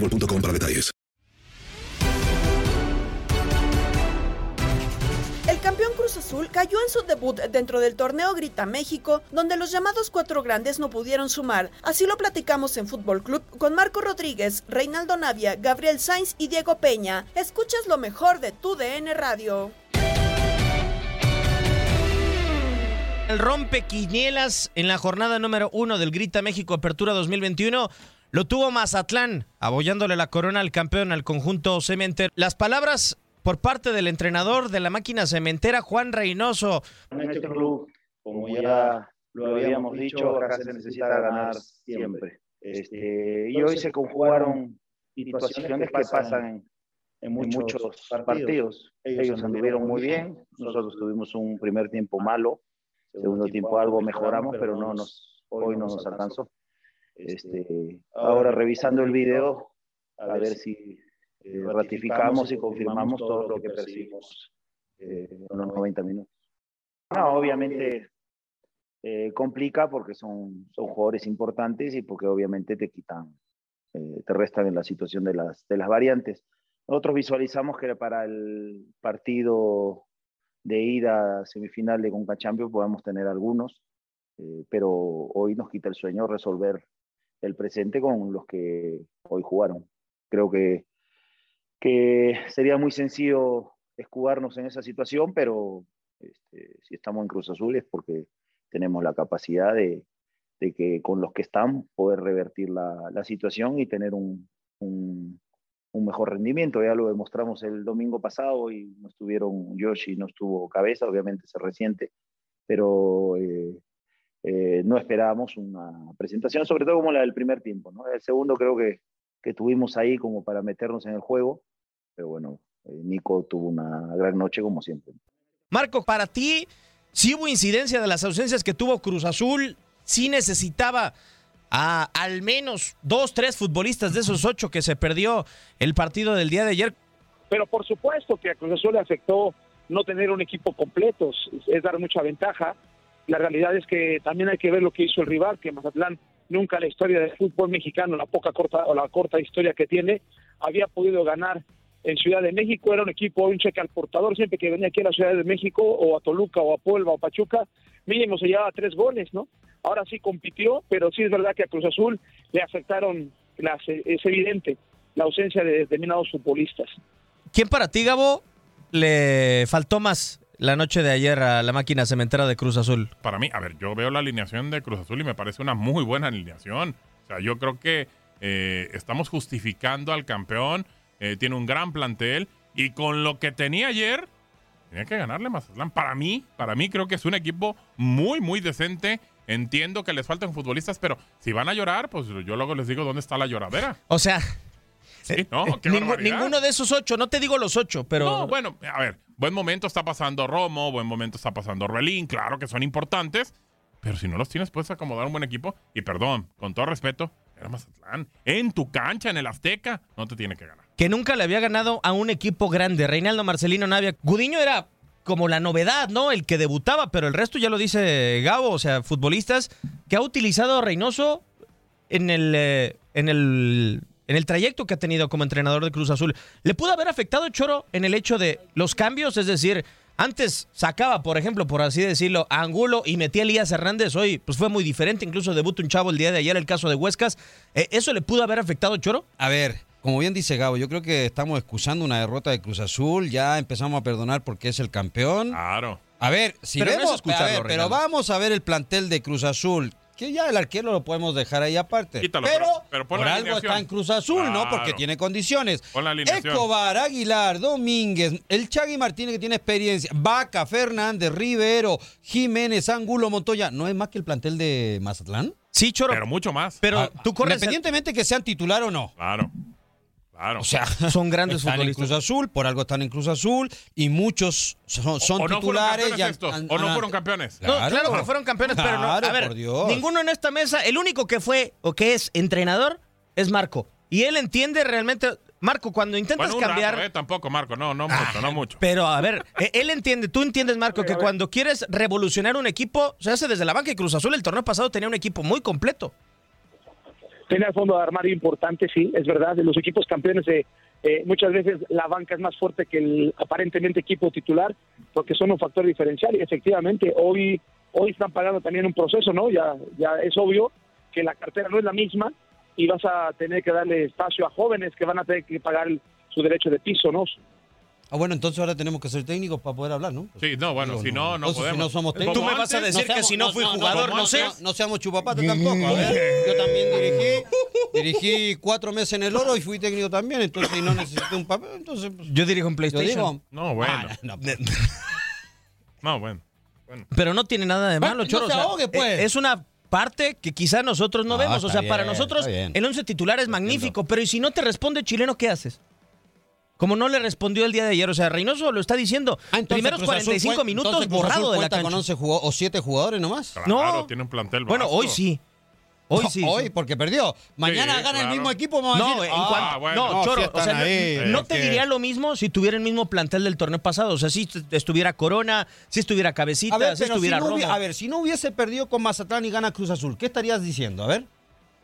boostmobile.com para detalles. El campeón Cruz Azul cayó en su debut dentro del torneo Grita México, donde los llamados cuatro grandes no pudieron sumar. Así lo platicamos en Fútbol Club con Marco Rodríguez, Reinaldo Navia, Gabriel Sainz y Diego Peña. Escuchas lo mejor de tu DN Radio. El rompequinielas en la jornada número uno del Grita México Apertura 2021 lo tuvo Mazatlán, abollándole la corona al campeón al conjunto cementero. Las palabras por parte del entrenador de la máquina cementera, Juan Reynoso. En este club, como ya lo habíamos dicho, acá se necesita ganar siempre. Este, y hoy se conjugaron situaciones que pasan en, en muchos partidos. Ellos anduvieron muy bien, nosotros tuvimos un primer tiempo malo, segundo tiempo algo mejoramos, pero no nos, hoy no nos alcanzó. Este, ahora revisando el video, a ver si eh, ratificamos y confirmamos todo lo que percibimos eh, en los 90 minutos. No, obviamente eh, complica porque son, son jugadores importantes y porque obviamente te quitan, eh, te restan en la situación de las, de las variantes. Nosotros visualizamos que para el partido de ida semifinal de Conca Champions podemos tener algunos, eh, pero hoy nos quita el sueño resolver el presente con los que hoy jugaron. Creo que, que sería muy sencillo escudarnos en esa situación, pero este, si estamos en Cruz Azul es porque tenemos la capacidad de, de que con los que están poder revertir la, la situación y tener un, un, mejor rendimiento. Ya lo demostramos el domingo pasado y no estuvieron Yoshi, no estuvo cabeza, obviamente se resiente, pero eh, eh, no esperábamos una presentación, sobre todo como la del primer tiempo. ¿no? El segundo creo que, que tuvimos ahí como para meternos en el juego, pero bueno, eh, Nico tuvo una gran noche como siempre. Marco, para ti, si hubo incidencia de las ausencias que tuvo Cruz Azul, sí necesitaba a al menos dos, tres futbolistas de esos ocho que se perdió el partido del día de ayer. Pero por supuesto que a Cruz Azul le afectó no tener un equipo completo, es dar mucha ventaja. La realidad es que también hay que ver lo que hizo el rival, que Mazatlán nunca en la historia del fútbol mexicano, la poca corta o la corta historia que tiene, había podido ganar en Ciudad de México, era un equipo, un cheque al portador, siempre que venía aquí a la Ciudad de México, o a Toluca, o a Puebla, o Pachuca, mínimo se llevaba tres goles, ¿no? Ahora sí compitió, pero sí es verdad que a Cruz Azul le afectaron, las, es evidente, la ausencia de determinados futbolistas. ¿Quién para ti, Gabo, le faltó más la noche de ayer a la máquina cementera de Cruz Azul? Para mí, a ver, yo veo la alineación de Cruz Azul y me parece una muy buena alineación. O sea, yo creo que eh, estamos justificando al campeón, eh, tiene un gran plantel y con lo que tenía ayer, tenía que ganarle Mazatlán. Para mí, para mí creo que es un equipo muy, muy decente. Entiendo que les faltan futbolistas, pero si van a llorar, pues yo luego les digo dónde está la lloradera. O sea, Sí, no, qué Ningú- barbaridad. ninguno de esos ocho, no te digo los ocho, pero. No, bueno, a ver, buen momento está pasando Romo, buen momento está pasando Relín, claro que son importantes, pero si no los tienes, puedes acomodar un buen equipo. Y perdón, con todo respeto, era Mazatlán. En tu cancha, en el Azteca, no te tiene que ganar. que nunca le había ganado a un equipo grande. Reinaldo Marcelino Navia. Gudiño era como la novedad, ¿no? El que debutaba, pero el resto ya lo dice Gabo, o sea, futbolistas que ha utilizado a Reynoso en el, eh, en el en el trayecto que ha tenido como entrenador de Cruz Azul. ¿Le pudo haber afectado Choro en el hecho de los cambios? Es decir, antes sacaba, por ejemplo, por así decirlo, a Angulo y metía a Elías Hernández. Hoy pues fue muy diferente, incluso debuta un chavo el día de ayer, el caso de Huescas. Eh, ¿Eso le pudo haber afectado Choro? A ver, como bien dice Gabo, yo creo que estamos excusando una derrota de Cruz Azul, ya empezamos a perdonar porque es el campeón. Claro. A ver, si Pero no es vemos, a ver, pero vamos a ver el plantel de Cruz Azul. Que ya el arquero lo podemos dejar ahí aparte. Quítalo, pero, pero- pero pon por algo está en Cruz Azul, ¿no? Porque tiene condiciones. Pon la alineación. Escobar, Aguilar, Domínguez, el Chagui Martínez que tiene experiencia, Vaca, Fernández, Rivero, Jiménez, Angulo, Montoya. ¿No es más que el plantel de Mazatlán? Sí, Choro. Pero mucho más. Pero Ah, tú corres. Independientemente que sean titular o no. Claro. Claro. O sea, Son grandes están en futbolistas. Cruz Azul, por algo están en Cruz Azul y muchos son, son o no fueron titulares. campeones ya estos, han- o no han- fueron campeones. No, claro que fueron campeones, pero no. Claro, A ver, por Dios. ninguno en esta mesa, el único que fue o que es entrenador es Marco. Y él entiende realmente. Marco, cuando intentas Bueno, un cambiar. rato, eh, tampoco, Marco. No, no mucho, no mucho. Pero a ver, eh, él entiende, tú entiendes, Marco, que cuando quieres revolucionar un equipo, se hace desde la banca y Cruz Azul el torneo pasado tenía un equipo muy completo. Tenía fondo de armario importante, sí, es verdad. De los equipos campeones, eh, eh, muchas veces la banca es más fuerte que el aparentemente equipo titular, porque son un factor diferencial. Y efectivamente, hoy hoy están pagando también un proceso, ¿no? Ya, ya es obvio que la cartera no es la misma y vas a tener que darle espacio a jóvenes que van a tener que pagar el- su derecho de piso, ¿no? Ah, bueno, entonces ahora tenemos que ser técnicos para poder hablar, ¿no? Sí, no, bueno, Digo, si no, no podemos. Si no somos técnicos. Tú me vas a decir que si no fui jugador, no sé. No, seamos chupapatos tampoco. A ver, yo también dirigí, dirigí cuatro meses en el oro y fui técnico también, entonces y no necesité un papel, entonces pues, Yo dirijo en PlayStation. No, bueno. ah, no, No, bueno. bueno. Pero no tiene nada de malo, no Choro. pues. eh, Es una parte que quizá nosotros no, No, vemos. O sea, para nosotros el once titular es magnífico, pero ¿y si no te responde chileno, qué haces? Como no le respondió el día de ayer. O sea, Reynoso lo está diciendo. Ah, entonces Primeros Cruz Azul 45 cuen- minutos entonces Cruz Azul borrado de la cuenta cancha. con 11 jugo- o 7 jugadores nomás. Claro, No. tiene un plantel Bueno, hoy sí. Hoy sí. Hoy, porque perdió. Mañana Sí, gana el mismo equipo. vamos a No, decir, en ah, cuanto, bueno. no, Choro, sí o sea, no, te diría lo mismo si tuviera el mismo plantel del torneo pasado. O sea, si estuviera Corona, si estuviera Cabecita, A ver, si si estuviera Romo. a ver, si no hubiese perdido con Mazatlán y gana Cruz Azul, ¿qué estarías diciendo? A ver.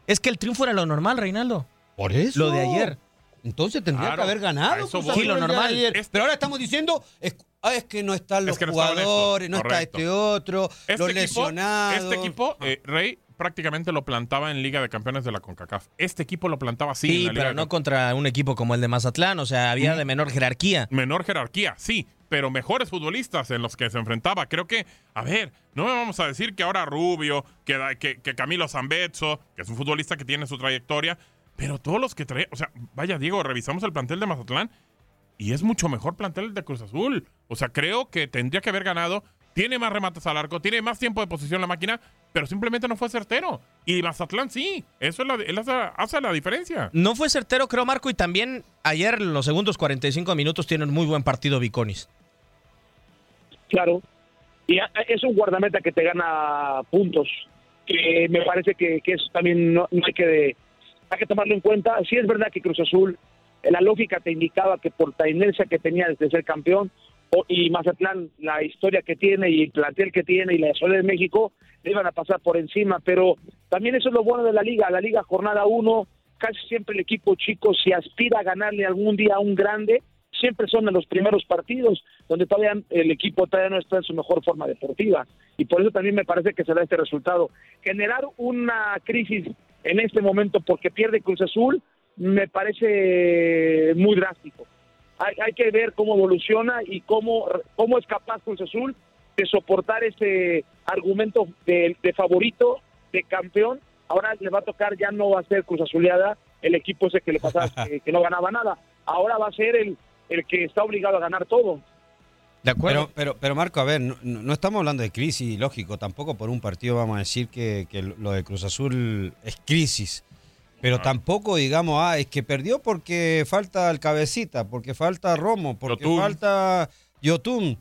Es que el triunfo era lo normal, Reinaldo. Por eso. Lo de ayer. Entonces tendría Claro, que haber ganado. eso Cruz voy. Azul Sí, lo normal. Pero ahora estamos diciendo, es, ah, es que no están los Es que no jugadores, no está este otro, Este los equipo, lesionados. este equipo eh, Rey, prácticamente lo plantaba en Liga de Campeones de la CONCACAF. Este equipo lo plantaba así en Sí, la Liga pero no contra un equipo como el de Mazatlán. O sea, había de menor jerarquía. Menor jerarquía, sí, pero mejores futbolistas en los que se enfrentaba. Creo que, a ver, no me vamos a decir que ahora Rubio, que, que, que Camilo Zambezzo, que es un futbolista que tiene su trayectoria, pero todos los que trae, o sea, vaya Diego, revisamos el plantel de Mazatlán y es mucho mejor plantel el de Cruz Azul. O sea, creo que tendría que haber ganado. Tiene más remates al arco, tiene más tiempo de posición la máquina, pero simplemente no fue certero. Y Mazatlán sí, eso es la, él hace, hace la diferencia. No fue certero, creo, Marco. Y también ayer, en los segundos 45 minutos, tiene un muy buen partido Viconis. Claro. Y a- es un guardameta que te gana puntos, que me parece que, que eso también no, no hay que hay que tomarlo en cuenta. Sí es verdad que Cruz Azul, eh, la lógica te indicaba que por la inercia que tenía desde ser campeón, y Mazatlán, la historia que tiene y el plantel que tiene y la Ciudad de México, le iban a pasar por encima, pero también eso es lo bueno de la liga, la liga jornada 1, casi siempre el equipo chico si aspira a ganarle algún día a un grande, siempre son en los primeros partidos, donde todavía el equipo todavía no está en su mejor forma deportiva. Y por eso también me parece que se da este resultado. Generar una crisis en este momento porque pierde Cruz Azul me parece muy drástico. Hay, hay que ver cómo evoluciona y cómo, cómo es capaz Cruz Azul de soportar ese argumento de, de favorito, de campeón. Ahora le va a tocar, ya no va a ser Cruz Azuleada, el equipo ese que le pasaba que, que no ganaba nada. Ahora va a ser el, el que está obligado a ganar todo. De acuerdo. Pero, pero, pero Marco, a ver, no, no estamos hablando de crisis, lógico, tampoco por un partido vamos a decir que, que lo de Cruz Azul es crisis. Pero tampoco digamos, ah, es que perdió porque falta el cabecita, porque falta Romo, porque Yotun. falta Yotun.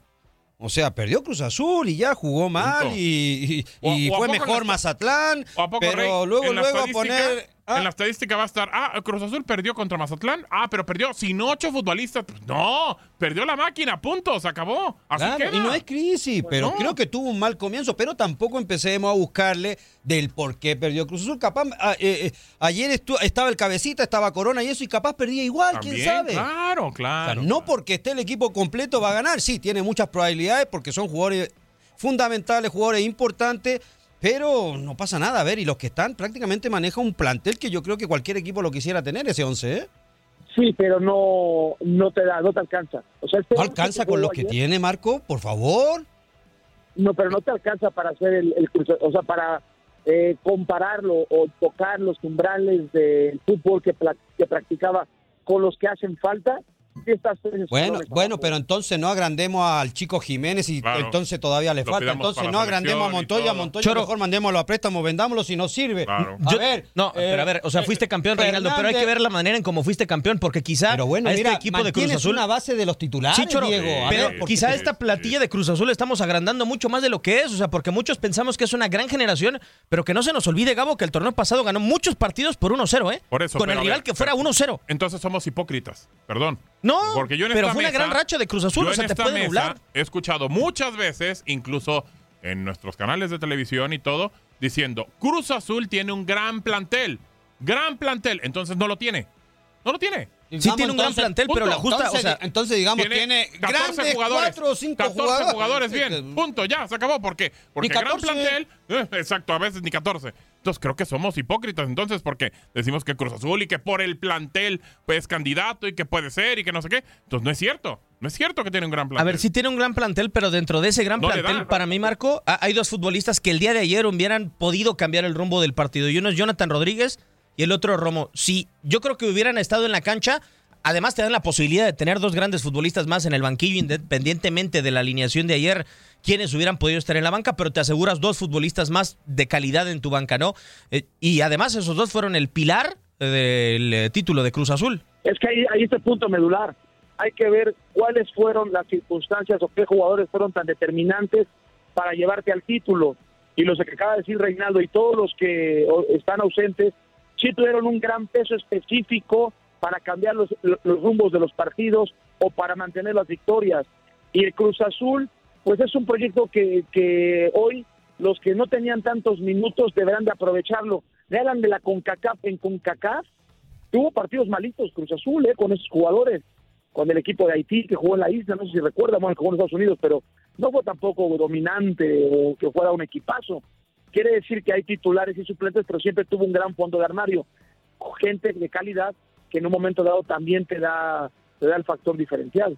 O sea, perdió Cruz Azul y ya jugó mal Punto. y, y- O- y o a fue mejor la- Mazatlán, ¿O pero Rey? luego, luego a poner... ah, En la estadística va a estar, ah, Cruz Azul perdió contra Mazatlán. Ah, pero perdió sin ocho futbolistas. Pues No, perdió la máquina, punto, se acabó. Así Claro, queda. y no es crisis, pero no. creo que tuvo un mal comienzo, pero tampoco empecemos a buscarle del por qué perdió Cruz Azul. Capaz, ah, eh, eh, ayer estu- estaba el cabecita, estaba Corona y eso, y capaz perdía igual, quién sabe. Claro, O sea, claro. no porque esté el equipo completo va a ganar, sí, tiene muchas probabilidades porque son jugadores fundamentales, jugadores importantes, pero no pasa nada, a ver, y los que están prácticamente manejan un plantel que yo creo que cualquier equipo lo quisiera tener, ese 11, ¿eh? Sí, pero no, no te da, no te alcanza. O sea, este ¿No alcanza con lo que tiene, Marco? Por favor. No, pero no te alcanza para hacer el, el Cruz- o sea, para eh, compararlo o tocar los umbrales del fútbol que, que practicaba con los que hacen falta. Bueno, bueno, pero entonces no agrandemos al chico Jiménez y Claro. entonces todavía le falta. Entonces no agrandemos a Montoya, todo. Montoya Choro. mejor mandémoslo a préstamo, vendámoslo si no sirve. Claro. A Yo- ver, no, eh, pero a ver, o sea, fuiste campeón, Reinaldo, pero hay que ver la manera en cómo fuiste campeón, porque quizá Pero bueno, a este mira, equipo de Cruz Azul. una base de los titulares, Sí, Choro, Diego. A pero ver, quizá sí, esta sí. platilla de Cruz Azul estamos agrandando mucho más de lo que es, o sea, porque muchos pensamos que es una gran generación, pero que no se nos olvide, Gabo, que el torneo pasado ganó muchos partidos por 1-0, ¿eh? Por eso, Con el a rival que fuera pero- 1-0. Entonces somos hipócritas, perdón. No, Porque yo en pero esta fue una mesa- gran racha de Cruz Azul, Yo o sea, en te esta puede mesa nublar. he escuchado muchas veces, incluso en nuestros canales de televisión y todo, diciendo, Cruz Azul tiene un gran plantel, gran plantel, entonces no lo tiene, no lo tiene. Sí Digamos, tiene un gran entonces, plantel, pero la justa, entonces, o sea, entonces digamos, tiene, 14 grandes jugadores, cuatro o cinco 14 jugadores. jugadores, Sí, bien, que- punto, ya, se acabó, ¿por qué? Porque Ni gran 14. plantel, eh, exacto, a veces ni 14. Entonces creo que somos hipócritas, entonces, porque decimos que Cruz Azul y que por el plantel pues, es candidato y que puede ser y que no sé qué. Entonces no es cierto, no es cierto que tiene un gran plantel. A ver, sí tiene un gran plantel, pero dentro de ese gran No plantel, para mí, Marco, ha- hay dos futbolistas que el día de ayer hubieran podido cambiar el rumbo del partido. Y uno es Jonathan Rodríguez y el otro Romo. Si yo creo que hubieran estado en la cancha, además te dan la posibilidad de tener dos grandes futbolistas más en el banquillo, independientemente de la alineación de ayer, quienes hubieran podido estar en la banca, pero te aseguras dos futbolistas más de calidad en tu banca, ¿no? Eh, y además esos dos fueron el pilar eh, del eh, título de Cruz Azul. Es que ahí, ahí está el punto medular. Hay que ver cuáles fueron las circunstancias o qué jugadores fueron tan determinantes para llevarte al título. Y los que acaba de decir Reinaldo y todos los que están ausentes, sí tuvieron un gran peso específico para cambiar los, los rumbos de los partidos o para mantener las victorias. Y el Cruz Azul, pues es un proyecto que, que hoy los que no tenían tantos minutos deberán de aprovecharlo. Le hablan de la CONCACAF en CONCACAF, tuvo partidos malitos Cruz Azul eh, con esos jugadores, con el equipo de Haití que jugó en la isla, no sé si recuerdan, bueno, jugó en Estados Unidos, pero no fue tampoco dominante o que fuera un equipazo. Quiere decir que hay titulares y suplentes, pero siempre tuvo un gran fondo de armario, gente de calidad que en un momento dado también te da, te da el factor diferencial.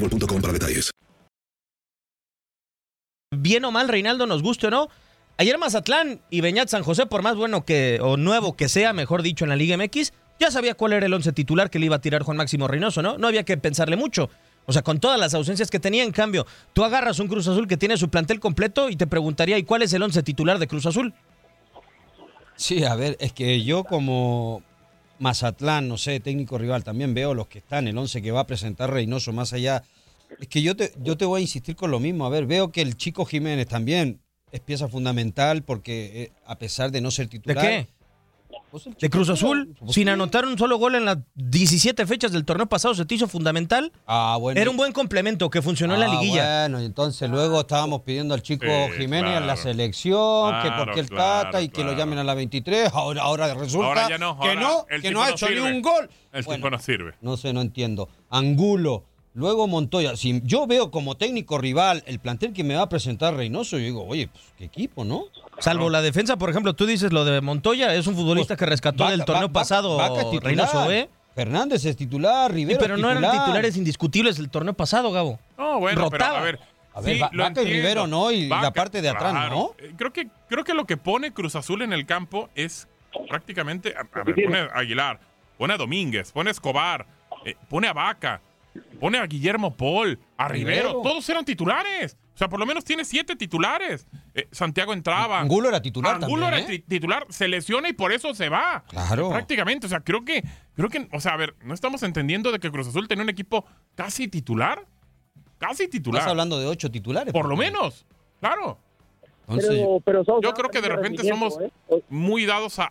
boostmobile.com para detalles. Bien o mal, Reinaldo, nos guste o no. Ayer Mazatlán y Beñat San José, por más bueno que o nuevo que sea, mejor dicho, en la Liga MX, ya sabía cuál era el once titular que le iba a tirar Juan Máximo Reynoso, ¿no? No había que pensarle mucho. O sea, con todas las ausencias que tenía, en cambio, tú agarras un Cruz Azul que tiene su plantel completo y te preguntaría, ¿y cuál es el once titular de Cruz Azul? Sí, a ver, es que yo como Mazatlán, no sé, técnico rival, también veo los que están, el once que va a presentar Reynoso más allá. Es que yo te, yo te voy a insistir con lo mismo. A ver, veo que el chico Jiménez también es pieza fundamental porque eh, a pesar de no ser ¿De titular. qué? Pues ¿De Cruz juega, Azul? pues Sin anotar un solo gol en las 17 fechas del torneo pasado, ¿se te hizo fundamental? Ah, bueno. Era un buen complemento que funcionó en la Ah, liguilla. Bueno, entonces luego estábamos pidiendo al chico Sí, Jiménez en la claro. selección, que Claro, porque el claro, Tata y que lo claro. llamen a la 23. Ahora, ahora resulta Ahora ya no, que ahora no, el que no ha no hecho ni un gol. El Bueno, tipo no sirve. No sé, no entiendo. Angulo. Luego Montoya. Si yo veo como técnico rival el plantel que me va a presentar Reynoso, yo digo, oye, pues qué equipo, ¿no? Salvo la defensa, por ejemplo, tú dices lo de Montoya, es un futbolista que rescató Vaca- del torneo Vaca- pasado Vaca titular. Reynoso, ¿eh? Fernández es titular, Sí, Rivero pero no eran titular. titulares indiscutibles del torneo pasado, Gabo. No, bueno, pero a ver. A ver, sí, Va- lo Vaca y. Rivero no, y la parte de atrás claro. no. Eh, Creo que, creo que lo que pone Cruz Azul en el campo es prácticamente. A, a ver, pone a Aguilar, pone a Domínguez, pone a Escobar, eh, pone a Vaca, pone a Guillermo Paul, a Rivero. Rivero. Todos eran titulares. O sea, por lo menos tiene siete titulares. Eh, Santiago entraba. Angulo era titular Angulo también, era ¿eh? ti- titular, se lesiona y por eso se va. Claro. Prácticamente. O sea, creo que, creo que, o sea, a ver, no estamos entendiendo de que Cruz Azul tenía un equipo casi titular. Casi titular. Estás hablando de ocho titulares. Por lo menos, claro. Entonces, Pero, Yo creo que de repente somos muy dados a-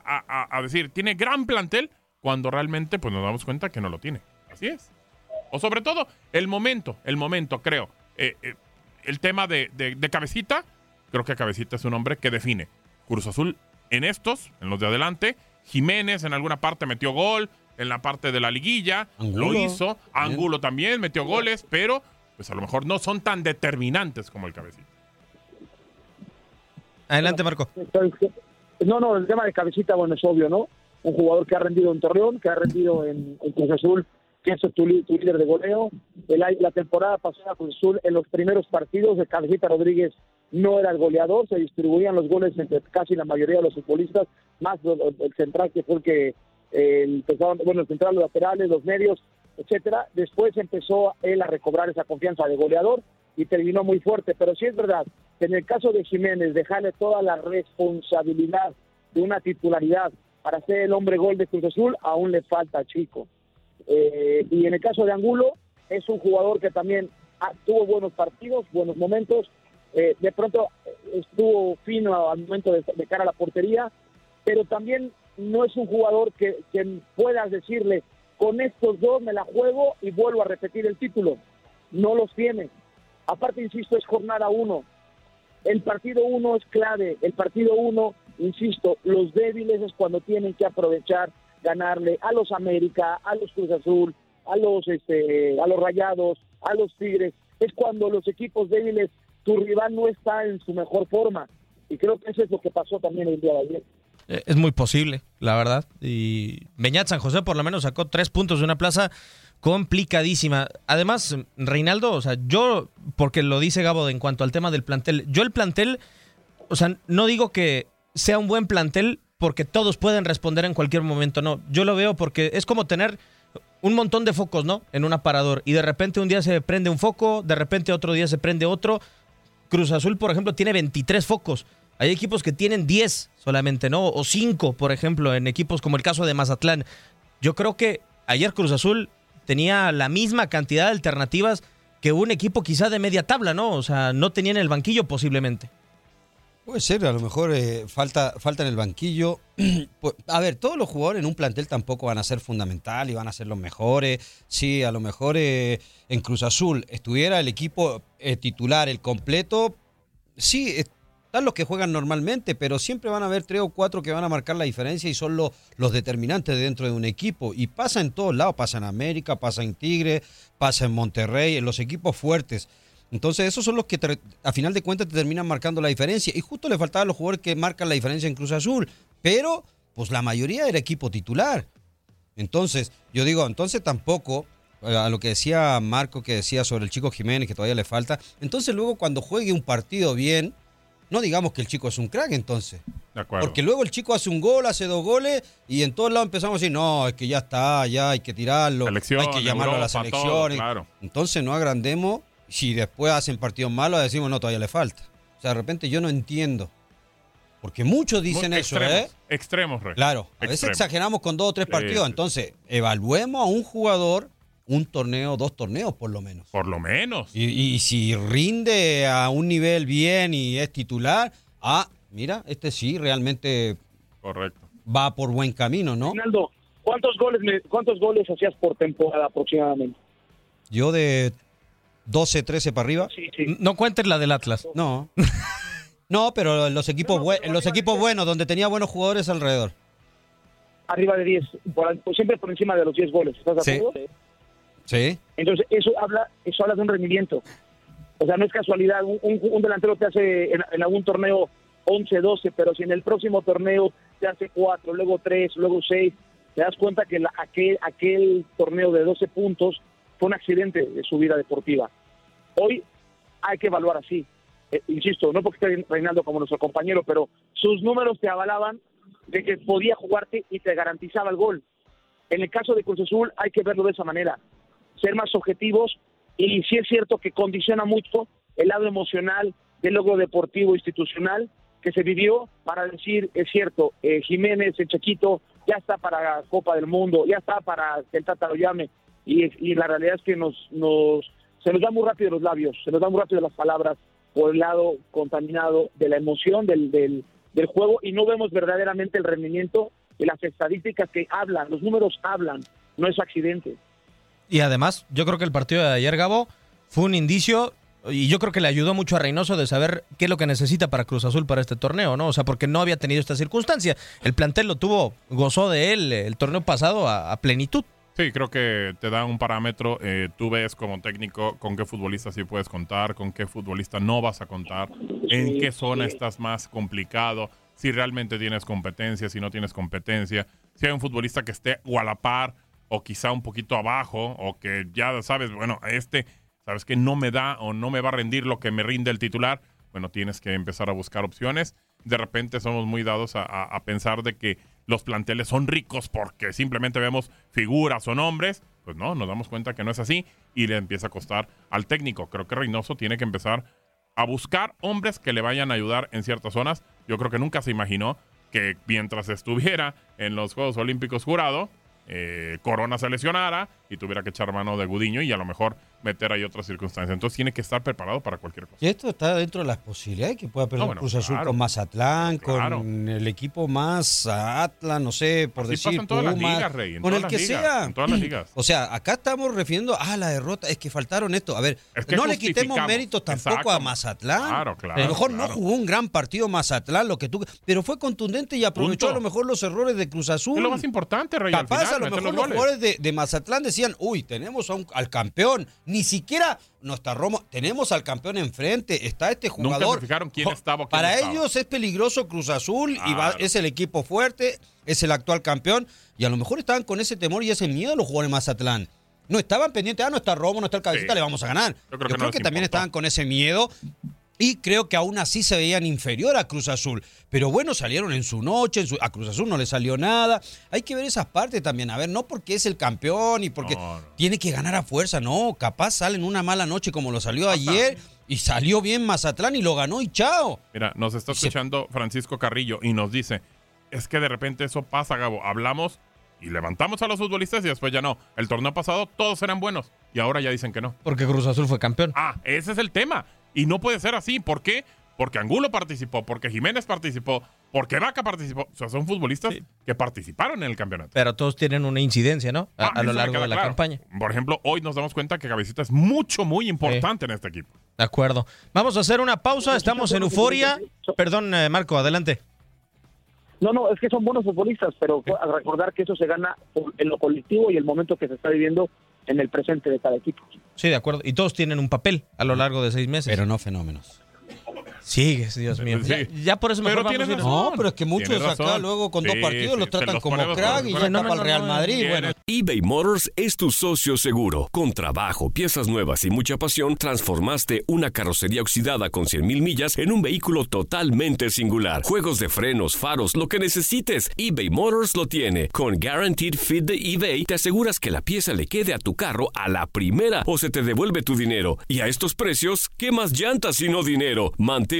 a decir, tiene gran plantel, cuando realmente pues nos damos cuenta que no lo tiene. Así es. O sobre todo, el momento, el momento, creo. Eh, eh, el tema de, de- de Cabecita, creo que Cabecita es un hombre que define. Cruz Azul en estos, en los de adelante. Jiménez en alguna parte metió gol, en la parte de la liguilla, Angulo. lo hizo. Angulo también metió goles, pero pues a lo mejor no son tan determinantes como el Cabecita. Adelante, Marco. No, no, el tema de cabecita, bueno, es obvio, ¿no? Un jugador que ha rendido en Torreón, que ha rendido en, en Cruz Azul, que es tu, líder de goleo. El la temporada pasada Cruz Azul, en los primeros partidos, de Cabecita Rodríguez no era el goleador, se distribuían los goles entre casi la mayoría de los futbolistas, más el central que fue el que eh, empezaron, bueno, el central, los laterales, los medios, etcétera. Después empezó él a recobrar esa confianza de goleador y terminó muy fuerte. Pero sí es verdad que en el caso de Jiménez, dejarle toda la responsabilidad de una titularidad para ser el hombre gol de Cruz Azul, aún le falta chico. Eh, y en el caso de Angulo, es un jugador que también ah, tuvo buenos partidos, buenos momentos. eh, de pronto eh, estuvo fino al momento de, cara a la portería, pero también no es un jugador que, que puedas decirle, con estos dos me la juego y vuelvo a repetir el título. No los tiene. Aparte, insisto, es jornada uno. El partido uno es clave. El partido uno, insisto, los débiles es cuando tienen que aprovechar, ganarle a los América, a los Cruz Azul, a los, este, a los Rayados, a los Tigres. Es cuando los equipos débiles, tu rival no está en su mejor forma. Y creo que eso es lo que pasó también el día de ayer. Eh, Es muy posible, la verdad. Y Beñat San José por lo menos sacó tres puntos de una plaza complicadísima. Además, Reinaldo, o sea, yo, porque lo dice Gabo en cuanto al tema del plantel, yo el plantel, o sea, no digo que sea un buen plantel porque todos pueden responder en cualquier momento, no. Yo lo veo porque es como tener un montón de focos, ¿no? En un aparador. Y de repente un día se prende un foco, de repente otro día se prende otro. Cruz Azul, por ejemplo, tiene 23 focos. Hay equipos que tienen 10 solamente, ¿no? O 5, por ejemplo, en equipos como el caso de Mazatlán. Yo creo que ayer Cruz Azul tenía la misma cantidad de alternativas que un equipo quizá de media tabla, ¿no? O sea, no tenía en el banquillo posiblemente. Puede ser, a lo mejor eh, falta, falta en el banquillo. Pues, a ver, todos los jugadores en un plantel tampoco van a ser fundamental y van a ser los mejores. Sí, a lo mejor eh, en Cruz Azul estuviera el equipo eh, titular, el completo. Sí, están los que juegan normalmente, pero siempre van a haber tres o cuatro que van a marcar la diferencia y son los, los determinantes dentro de un equipo. Y pasa en todos lados, pasa en América, pasa en Tigre, pasa en Monterrey, en los equipos fuertes. Entonces, esos son los que a final de cuentas te terminan marcando la diferencia. Y justo le faltaban los jugadores que marcan la diferencia en Cruz Azul. Pero, pues la mayoría era equipo titular. Entonces, yo digo, entonces tampoco, eh, a lo que decía Marco, que decía sobre el chico Jiménez, que todavía le falta. Entonces, luego cuando juegue un partido bien, no digamos que el chico es un crack, entonces. De acuerdo. Porque luego el chico hace un gol, hace dos goles y en todos lados empezamos a decir, no, es que ya está, ya hay que tirarlo, Selección, hay que llamarlo a todo, selecciones. claro. Entonces no agrandemos, si después hacen partidos malos decimos, no, todavía le falta. O sea, de repente yo no entiendo. Porque muchos dicen Muy eso, extremos, ¿eh? Extremos, Rey. Claro, a veces exageramos con dos o tres partidos. sí. Entonces, evaluemos a un jugador un torneo, dos torneos por lo menos. Por lo menos. Y, y si rinde a un nivel bien y es titular, ah, mira, este sí realmente Correcto. va por buen camino, ¿no? Ronaldo, ¿cuántos goles, me- ¿cuántos goles hacías por temporada aproximadamente? Yo de 12, 13 para arriba. No cuentes la del Atlas. No. No, pero en los equipos, bue- en los equipos buenos, donde tenía buenos jugadores alrededor. Arriba de 10, por, por- siempre por encima de los 10 goles. ¿Estás de Sí. acuerdo? Sí. Entonces, eso habla, eso habla de un rendimiento. O sea, no es casualidad. Un, un- un delantero te hace en, en algún torneo 11, 12, pero si en el próximo torneo te hace 4, luego 3, luego 6, te das cuenta que la- aquel, aquel torneo de 12 puntos fue un accidente de su vida deportiva. Hoy hay que evaluar así. Eh, insisto, no porque esté reinando como nuestro compañero, pero sus números te avalaban de que podía jugarte y te garantizaba el gol. En el caso de Cruz Azul hay que verlo de esa manera, ser más objetivos y sí es cierto que condiciona mucho el lado emocional del logro deportivo institucional que se vivió para decir, es cierto, eh, Jiménez, el Chequito, ya está para Copa del Mundo, ya está para que el Tata lo llame y, la realidad es que nos, nos se nos da muy rápido los labios, se nos da muy rápido las palabras por el lado contaminado de la emoción del, del, del juego y no vemos verdaderamente el rendimiento y las estadísticas que hablan, los números hablan, no es accidente. Y además, yo creo que el partido de ayer, Gabo, fue un indicio y yo creo que le ayudó mucho a Reynoso de saber qué es lo que necesita para Cruz Azul para este torneo, ¿no? O sea, porque no había tenido esta circunstancia. El plantel lo tuvo, gozó de él el torneo pasado a plenitud. Sí, creo que te da un parámetro. eh, tú ves como técnico con qué futbolista sí puedes contar, con qué futbolista no vas a contar, en qué zona estás más complicado, si realmente tienes competencia, si no tienes competencia, si hay un futbolista que esté o a la par o quizá un poquito abajo o que ya sabes, bueno, este, sabes que no me da o no me va a rendir lo que me rinde el titular. Bueno, tienes que empezar a buscar opciones. De repente somos muy dados a, a- a pensar de que los planteles son ricos porque simplemente vemos figuras o nombres. Pues no, nos damos cuenta que no es así y le empieza a costar al técnico. Creo que Reynoso tiene que empezar a buscar hombres que le vayan a ayudar en ciertas zonas. Yo creo que nunca se imaginó que mientras estuviera en los Juegos Olímpicos jurado, eh, Corona se lesionara y tuviera que echar mano de Gudiño y a lo mejor meter ahí otras circunstancias. Entonces tiene que estar preparado para cualquier cosa. Y esto está dentro de las posibilidades que pueda perder No, bueno, Cruz Azul claro. con Mazatlán, Claro. con el equipo más Atlas, no sé, por Así decir, Pumas, ligas, Rey, con el que ligas, sea. en todas las ligas. O sea, acá estamos refiriendo a la derrota, es que faltaron esto. A ver, Es que no le quitemos méritos tampoco Exacto. a Mazatlán. Claro, claro, a lo mejor no jugó un gran partido Mazatlán, lo que tú, pero fue contundente y aprovechó Punto. a lo mejor los errores de Cruz Azul. Es lo más importante, Rey. Capaz final, a lo mejor los los jugadores de, de Mazatlán decían, uy, tenemos a un- al campeón, ni siquiera nuestra Roma, tenemos al campeón enfrente, está este Nunca jugador. se fijaron quién Jo- estaba o quién Para no estaba. ellos es peligroso Cruz Azul y va- es el equipo fuerte, es el actual campeón, y a lo mejor estaban con ese temor y ese miedo los jugadores de Mazatlán. No estaban pendientes, ah, no está Romo, no está el cabecita, Sí. le vamos a ganar. Yo creo que no también importó. estaban con ese miedo y creo que aún así se veían inferior a Cruz Azul. Pero bueno, salieron en su noche, en su- a Cruz Azul no le salió nada. Hay que ver esas partes también. A ver, no porque es el campeón y porque No, no. tiene que ganar a fuerza, no. Capaz salen una mala noche como lo salió ayer y salió bien Mazatlán y lo ganó y chao. Mira, nos está escuchando Francisco Carrillo y nos dice, es que de repente eso pasa, Gabo. Hablamos y levantamos a los futbolistas y después ya no. El torneo pasado todos eran buenos y ahora ya dicen que no. Porque Cruz Azul fue campeón. Ah, ese es el tema. Y no puede ser así. ¿Por qué? porque Angulo participó, porque Jiménez participó, porque Vaca participó. O sea, son futbolistas que participaron en el campeonato. Pero todos tienen una incidencia, ¿no? A, Ah, a lo largo de la claro. campaña. Por ejemplo, hoy nos damos cuenta que Cabecita es mucho, muy importante en este equipo. De acuerdo. Vamos a hacer una pausa. Estamos en euforia. Perdón, eh, Marco, adelante. No, no, es que son buenos futbolistas, pero al recordar que eso se gana en lo colectivo y el momento que se está viviendo en el presente de cada equipo. Sí, de acuerdo. Y todos tienen un papel a lo largo de seis meses. Pero no fenómenos. Sigues, Dios mío. Ya, ya por eso razón. No, pero es que muchos Tienes acá razón. luego con dos Sí, partidos sí, los tratan los como crack y ya está para el Real Madrid. Bueno, eBay Motors es tu socio seguro. Con trabajo, piezas nuevas y mucha pasión, transformaste una carrocería oxidada con 100.000 millas en un vehículo totalmente singular. Juegos de frenos, faros, lo que necesites, eBay Motors lo tiene. Con Guaranteed Fit de eBay, te aseguras que la pieza le quede a tu carro a la primera o se te devuelve tu dinero. Y a estos precios, ¿qué más llantas y no dinero? Mantén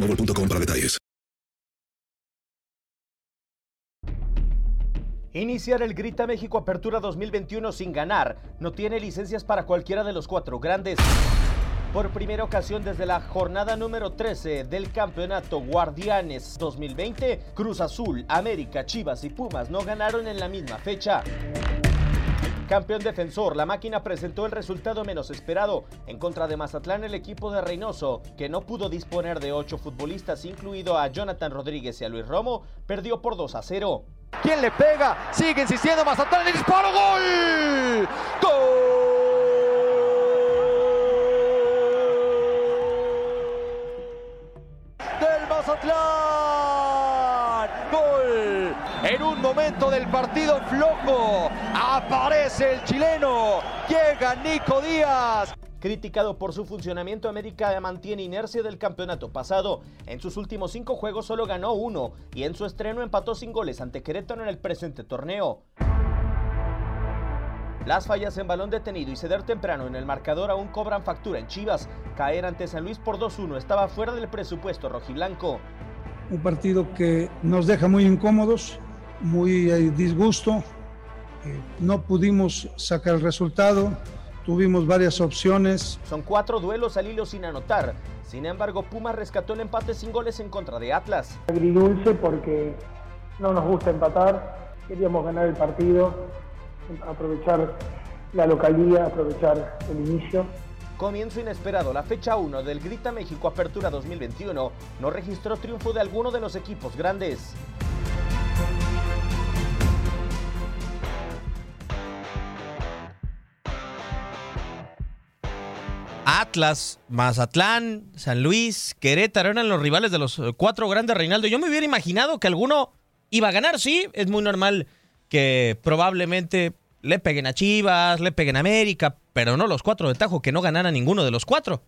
para detalles. Iniciar el Grita México Apertura 2021 sin ganar. No tiene licencias para cualquiera de los cuatro grandes. Por primera ocasión desde la jornada número 13 del campeonato Guardianes 2020, Cruz Azul, América, Chivas y Pumas no ganaron en la misma fecha. Campeón defensor, la máquina presentó el resultado menos esperado. En contra de Mazatlán, el equipo de Reynoso, que no pudo disponer de ocho futbolistas, incluido a Jonathan Rodríguez y a Luis Romo, perdió por 2 a 0. ¿Quién le pega? Sigue insistiendo Mazatlán, el disparo, gol. ¡Gol! Momento del partido flojo, aparece el chileno. Llega Nico Díaz. Criticado por su funcionamiento, América mantiene inercia del campeonato pasado. En sus últimos cinco juegos solo ganó uno y en su estreno empató sin goles ante Querétaro en el presente torneo. Las fallas en balón detenido y ceder temprano en el marcador aún cobran factura en Chivas. Caer ante San Luis por 2-1 estaba fuera del presupuesto rojiblanco. Un partido que nos deja muy incómodos, muy eh, disgusto. Eh, no pudimos sacar el resultado, tuvimos varias opciones. Son cuatro duelos al hilo sin anotar. Sin embargo, Pumas rescató el empate sin goles en contra de Atlas. agridulce porque no nos gusta empatar, queríamos ganar el partido, aprovechar la localía, aprovechar el inicio. Comienzo inesperado, la fecha 1 del Grita México Apertura 2021 no registró triunfo de alguno de los equipos grandes. Atlas, Mazatlán, San Luis, Querétaro eran los rivales de los eh, cuatro grandes, Reinaldo. Yo me hubiera imaginado que alguno iba a ganar, sí. Es muy normal que probablemente le peguen a Chivas, le peguen a América, pero no los cuatro de Tajo, que no ganara ninguno de los cuatro.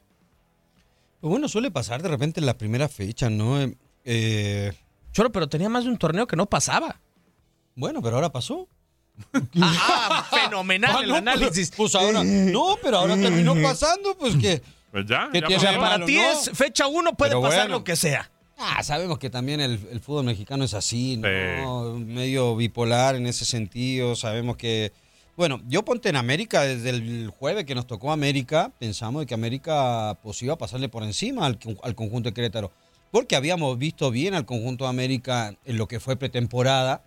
Pues bueno, suele pasar de repente en la primera fecha, ¿no? Eh, eh, Choro, pero tenía más de un torneo que no pasaba. Bueno, pero ahora pasó. Ah, fenomenal Ah, el no, análisis. Pues, pues ahora, no, pero ahora terminó pasando, pues que. Pues ya, ¿Qué ya O sea, para ti no? es fecha uno, puede Pero pasar bueno. lo que sea. Ah, sabemos que también el, el fútbol mexicano es así, ¿no? Medio bipolar en ese sentido. Sabemos que. Bueno, yo ponte en América desde el jueves que nos tocó América, pensamos de que América pues iba a pasarle por encima al, al conjunto de Querétaro. Porque habíamos visto bien al conjunto de América en lo que fue pretemporada.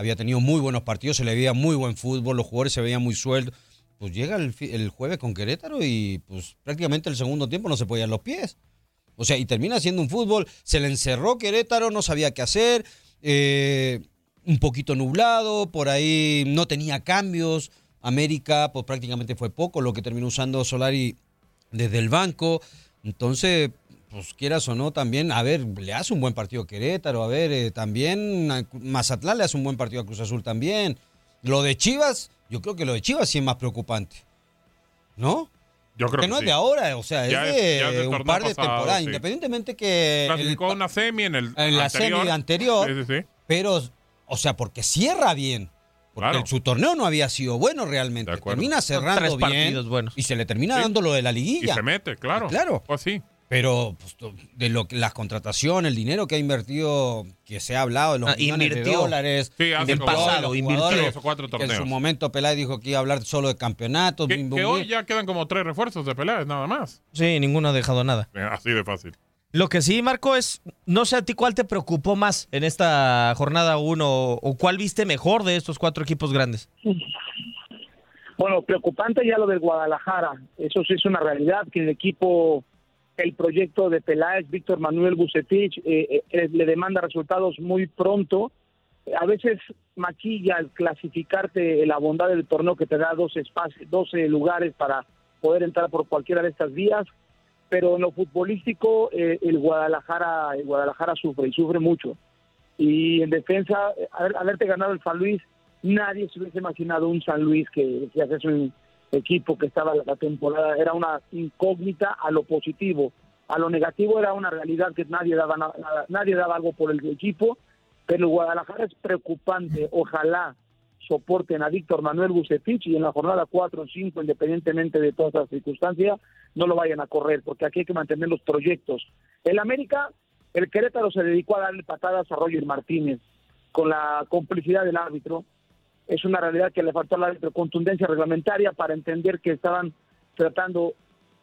Había tenido muy buenos partidos, se le veía muy buen fútbol, los jugadores se veían muy sueltos. Pues llega el, el jueves con Querétaro y pues prácticamente el segundo tiempo no se podían los pies. O sea, y termina siendo un fútbol, se le encerró Querétaro, no sabía qué hacer, eh, un poquito nublado, por ahí no tenía cambios. América, pues prácticamente fue poco lo que terminó usando Solari desde el banco. Entonces, pues quieras o no, también, a ver, le hace un buen partido a Querétaro, a ver, eh, también a Mazatlán le hace un buen partido a Cruz Azul también. Lo de Chivas, yo creo que lo de Chivas sí es más preocupante. ¿No? Yo creo que que no sí. es de ahora, o sea, Ya es es- de, ya es del un par de temporadas, sí. independientemente que el- Clasificó una semi en el en la anterior. serie anterior, Sí, sí, sí. pero, o sea, porque cierra bien. Porque Claro. su torneo no había sido bueno realmente. Termina cerrando Tres bien partidos buenos. y se le termina Sí. dando lo de la liguilla. Y se mete, claro. Claro. Pues sí. Pero pues, de lo que las contrataciones, el dinero que ha invertido, que se ha hablado de los Ah, millones invirtió. de dólares, Sí, del pasado, los invirtió. tres o cuatro Que en su torneos. momento Peláez dijo que iba a hablar solo de campeonatos. Que, bim, bum, que hoy ya quedan como tres refuerzos de peleas, nada más. Sí, ninguno ha dejado nada. Eh, Así de fácil. Lo que sí, Marco, es, no sé a ti cuál te preocupó más en esta jornada uno o cuál viste mejor de estos cuatro equipos grandes. Bueno, preocupante ya lo del Guadalajara. Eso sí es una realidad que el equipo, el proyecto de Peláez, Víctor Manuel Bucetich, eh, eh, le demanda resultados muy pronto. A veces maquilla al clasificarte la bondad del torneo que te da 12 espacios, 12 lugares para poder entrar por cualquiera de estas vías. Pero en lo futbolístico, eh, el Guadalajara, el Guadalajara sufre y sufre mucho. Y en defensa, eh, haber- haberte ganado el San Luis, nadie se hubiese imaginado un San Luis que, que hace un equipo que estaba la, temporada, era una incógnita a lo positivo. A lo negativo era una realidad que nadie daba na- nada- nadie daba algo por el equipo, pero Guadalajara es preocupante. Ojalá soporten a Víctor Manuel Bucetich y en la jornada 4 o 5, independientemente de todas las circunstancias, no lo vayan a correr, porque aquí hay que mantener los proyectos. El América, el Querétaro se dedicó a darle patadas a Roger Martínez con la complicidad del árbitro. Es una realidad que le faltó al árbitro contundencia reglamentaria para entender que estaban tratando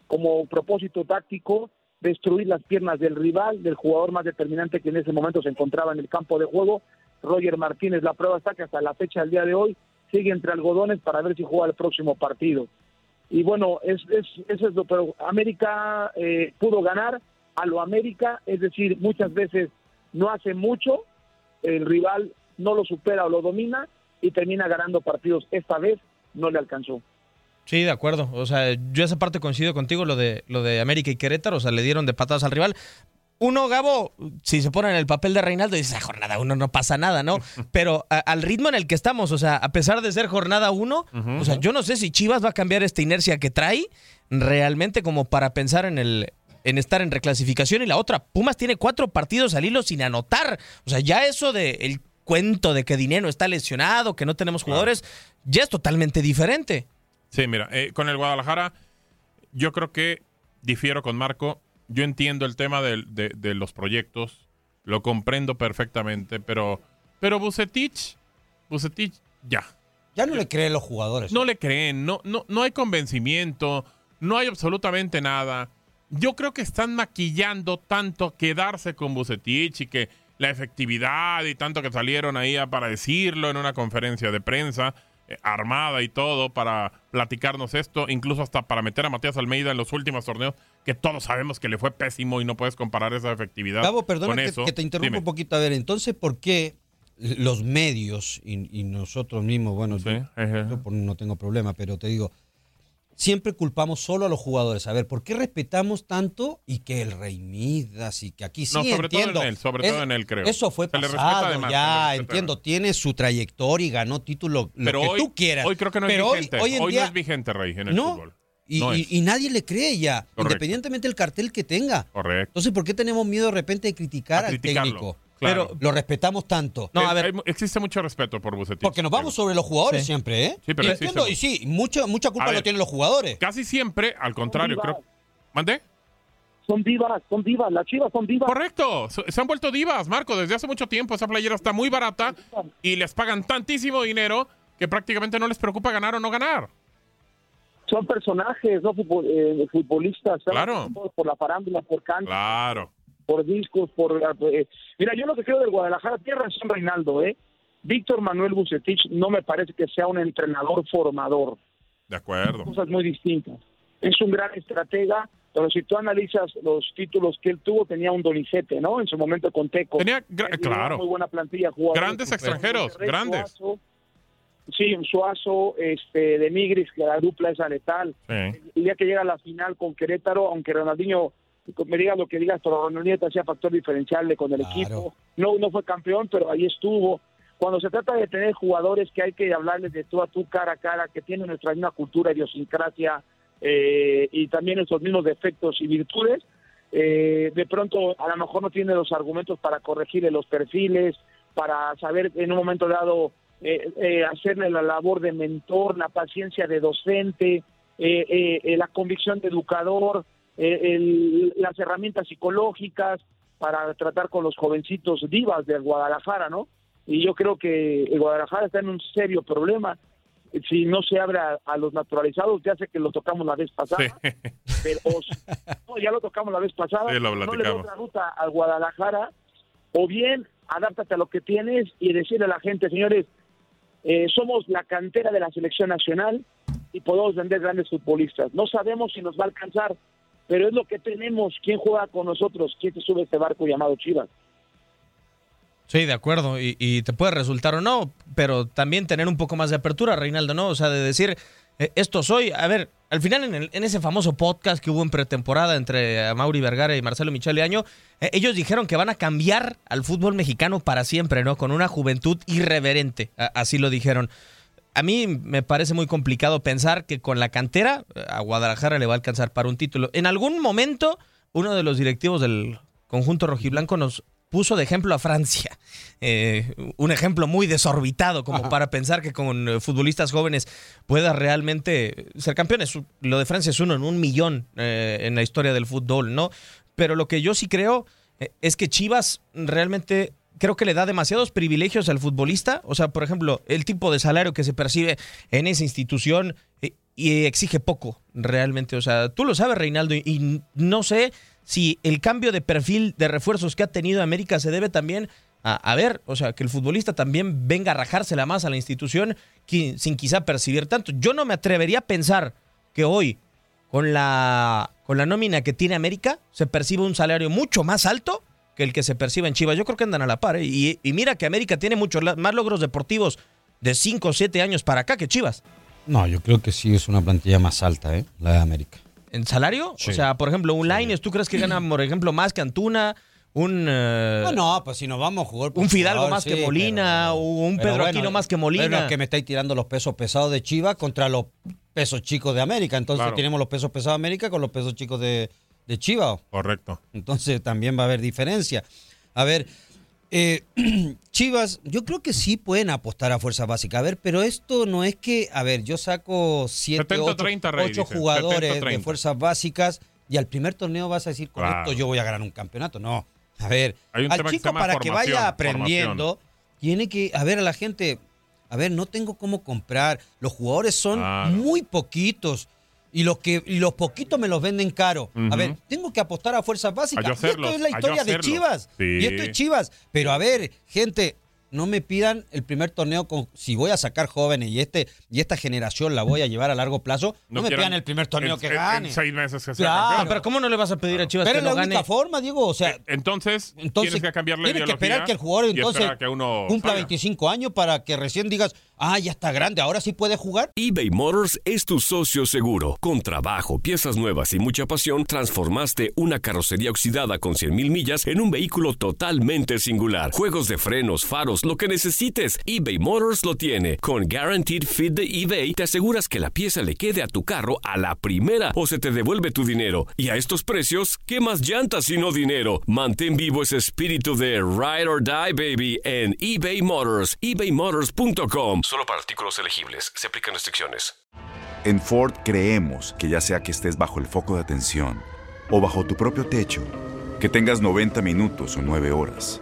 como propósito táctico destruir las piernas del rival, del jugador más determinante que en ese momento se encontraba en el campo de juego, Roger Martínez. La prueba está que hasta la fecha del día de hoy sigue entre algodones para ver si juega el próximo partido. Y bueno, es, es, eso es lo pero América eh, pudo ganar a lo América, es decir, muchas veces no hace mucho, el rival no lo supera o lo domina y termina ganando partidos. Esta vez no le alcanzó. Sí, de acuerdo. O sea, yo esa parte coincido contigo, lo de, lo de América y Querétaro, o sea, le dieron de patadas al rival. Uno, Gabo, si se pone en el papel de Reinaldo, dice, "Ah, jornada uno no pasa nada, ¿no? Pero a- al ritmo en el que estamos, o sea, a pesar de ser jornada uno, o sea, yo no sé si Chivas va a cambiar esta inercia que trae realmente como para pensar en el en estar en reclasificación y la otra, Pumas tiene cuatro partidos al hilo sin anotar. O sea, ya eso de el cuento de que Dinero está lesionado, que no tenemos jugadores, ya es totalmente diferente. Sí, mira, eh, con el Guadalajara, yo creo que difiero con Marco. Yo entiendo el tema de los proyectos, lo comprendo perfectamente, pero, pero Bucetich, Bucetich, ya. Ya no le creen los jugadores. No le creen, no, no, no hay convencimiento, no hay absolutamente nada. Yo creo que están maquillando tanto quedarse con Bucetich y que la efectividad y tanto que salieron ahí para decirlo en una conferencia de prensa eh, armada y todo para platicarnos esto, incluso hasta para meter a Matías Almeida en los últimos torneos, que todos sabemos que le fue pésimo y no puedes comparar esa efectividad Gabo, perdona con que, eso. que te interrumpa Dime. un poquito. A ver, entonces, ¿por qué los medios y, y nosotros mismos, bueno, yo, yo por- no tengo problema, pero te digo, siempre culpamos solo a los jugadores. A ver, ¿por qué respetamos tanto y que el Rey Midas y que aquí sí No, sobre todo en entiendo? él, sobre todo en él, creo. Eso fue pasado, ya, entiendo, tiene su trayectoria y ganó título, lo Pero que hoy, tú quieras. hoy creo que no es Pero hoy- vigente. Hoy, en Hoy día, no es vigente, Rey, en el No, fútbol. y, No y- es. y nadie le cree ya, Correcto. independientemente del cartel que tenga. Correcto. Entonces, ¿por qué tenemos miedo de repente de criticar A al criticarlo. técnico? Claro. Pero lo respetamos tanto. No, a ver. existe mucho respeto por Bucetich. Porque nos vamos sobre los jugadores Sí. siempre, ¿eh? Sí, pero y, entiendo, y sí, mucha, mucha culpa A lo tienen los jugadores. Casi siempre, al contrario, creo. ¿Mandé? Son divas, son divas, las chivas son divas. Correcto, se se han vuelto divas, Marco, desde hace mucho tiempo. Esa playera está muy barata y les pagan tantísimo dinero que prácticamente no les preocupa ganar o no ganar. Son personajes, no Futbol- eh, futbolistas. ¿sabes? Claro. Por la farándula, por canto, Claro. Por discos, por... eh, mira, yo lo que creo del Guadalajara, tiene razón Reinaldo, ¿eh? Víctor Manuel Bucetich no me parece que sea un entrenador formador. De acuerdo. cosas muy distintas. Es un gran estratega, pero si tú analizas los títulos que él tuvo, tenía un Donizete, ¿no? En su momento con Teco. Tenía, claro. Muy buena plantilla. jugadores Grandes extranjeros, Monterrey, grandes. Suazo, sí, un Suazo, este, de Migris, que la dupla es letal. Sí. El día que llega a la final con Querétaro, aunque Ronaldinho, me digas lo que digas, pero te hacía factor diferencial con el equipo. No, no fue campeón, pero ahí estuvo. Cuando se trata de tener jugadores que hay que hablarles de tú a tú, cara a cara, que tienen nuestra misma cultura, idiosincrasia eh, y también nuestros mismos defectos y virtudes, eh, de pronto a lo mejor no tiene los argumentos para corregirle los perfiles, para saber en un momento dado eh, eh, hacerle la labor de mentor, la paciencia de docente, eh, la convicción de educador, el- las herramientas psicológicas para tratar con los jovencitos divas del Guadalajara, ¿no? Y yo creo que el Guadalajara está en un serio problema. Si no se abre a, a los naturalizados, ya sé que lo tocamos la vez pasada, pero o si- no, ya lo tocamos la vez pasada, Sí, lo no le la ruta al Guadalajara, o bien adáptate a lo que tienes y decirle a la gente, señores, eh, somos la cantera de la selección nacional y podemos vender grandes futbolistas. No sabemos si nos va a alcanzar, pero es lo que tenemos. ¿Quién juega con nosotros? ¿Quién se sube a este barco llamado Chivas? Sí, de acuerdo. Y, te puede resultar o no, pero también tener un poco más de apertura, Reinaldo, ¿no? O sea, de decir, eh, esto soy. A ver, al final en, el- en ese famoso podcast que hubo en pretemporada entre Mauri Vergara y Marcelo Michele Año, eh, ellos dijeron que van a cambiar al fútbol mexicano para siempre, ¿no? Con una juventud irreverente. Así lo dijeron. A mí me parece muy complicado pensar que con la cantera eh, a Guadalajara le va a alcanzar para un título. En algún momento, uno de los directivos del conjunto rojiblanco nos puso de ejemplo a Francia. Eh, un ejemplo muy desorbitado como para pensar que con eh, futbolistas jóvenes pueda realmente ser campeones. Lo de Francia es uno en un millón eh, en la historia del fútbol, ¿no? Pero lo que yo sí creo es que Chivas realmente creo que le da demasiados privilegios al futbolista. O sea, por ejemplo, el tipo de salario que se percibe en esa institución eh, y exige poco realmente. O sea, tú lo sabes, Reinaldo, y, no sé si el cambio de perfil de refuerzos que ha tenido América se debe también a, ver, o sea, que el futbolista también venga a rajársela más a la institución sin quizá percibir tanto. Yo no me atrevería a pensar que hoy, con la, con la nómina que tiene América, se percibe un salario mucho más alto que el que se percibe en Chivas. Yo creo que andan a la par. ¿eh? Y, y mira que América tiene muchos más logros deportivos de 5 o 7 años para acá que Chivas. No, yo creo que sí es una plantilla más alta, ¿eh? La de América. ¿En salario? Sí. O sea, por ejemplo, un Lainez, ¿tú crees que gana, por ejemplo, más que Antuna? Un, eh, No, no, pues si nos vamos a jugar por un Fidalgo jugador, más que Molina, o un pero Pedro bueno, Aquino más que Molina. Es que me estáis tirando los pesos pesados de Chivas contra los pesos chicos de América. Entonces Claro. tenemos los pesos pesados de América con los pesos chicos de, de Chivas. Correcto. Entonces también va a haber diferencia. A ver, eh, Chivas, yo creo que sí pueden apostar a fuerza básica. A ver, pero esto no es que, a ver, yo saco 7, 70-30, 8, Rey, dice. jugadores de 70-30. fuerzas básicas y al primer torneo vas a decir, con Claro. esto yo voy a ganar un campeonato. No, a ver, al chico para que vaya aprendiendo, formación. tiene que, a ver, a la gente, a ver, no tengo cómo comprar. Los jugadores son Claro. muy poquitos. Y los que y los poquitos me los venden caro. A ver, tengo que apostar a fuerzas básicas. A yo Y esto es la historia de. Chivas. Sí. Y esto es Chivas. Pero a ver, gente, no me pidan el primer torneo con si voy a sacar jóvenes y este y esta generación la voy a llevar a largo plazo. No, me pidan el primer torneo en- que gane. En seis meses que sea Claro. campeón. Ah, pero ¿cómo no le vas a pedir a Chivas Pero que es la lo única gane? forma, Diego. O sea, Entonces, entonces tienes que cambiar la tienes que esperar que el jugador entonces que uno cumpla salga. 25 años para que recién digas, Ah, ya está grande, ahora sí puede jugar. eBay Motors es tu socio seguro. Con trabajo, piezas nuevas y mucha pasión, transformaste una carrocería oxidada con 100.000 millas en un vehículo totalmente singular. Juegos de frenos, faros, lo que necesites, eBay Motors lo tiene. Con Guaranteed Fit de eBay, te aseguras que la pieza le quede a tu carro a la primera o se te devuelve tu dinero. Y a estos precios, ¿qué más llantas y no dinero? Mantén vivo ese espíritu de Ride or Die, baby, en eBay Motors, ebaymotors.com. Solo para artículos elegibles. Se aplican restricciones. En Ford creemos que ya sea que estés bajo el foco de atención o bajo tu propio techo, que tengas 90 minutos o 9 horas,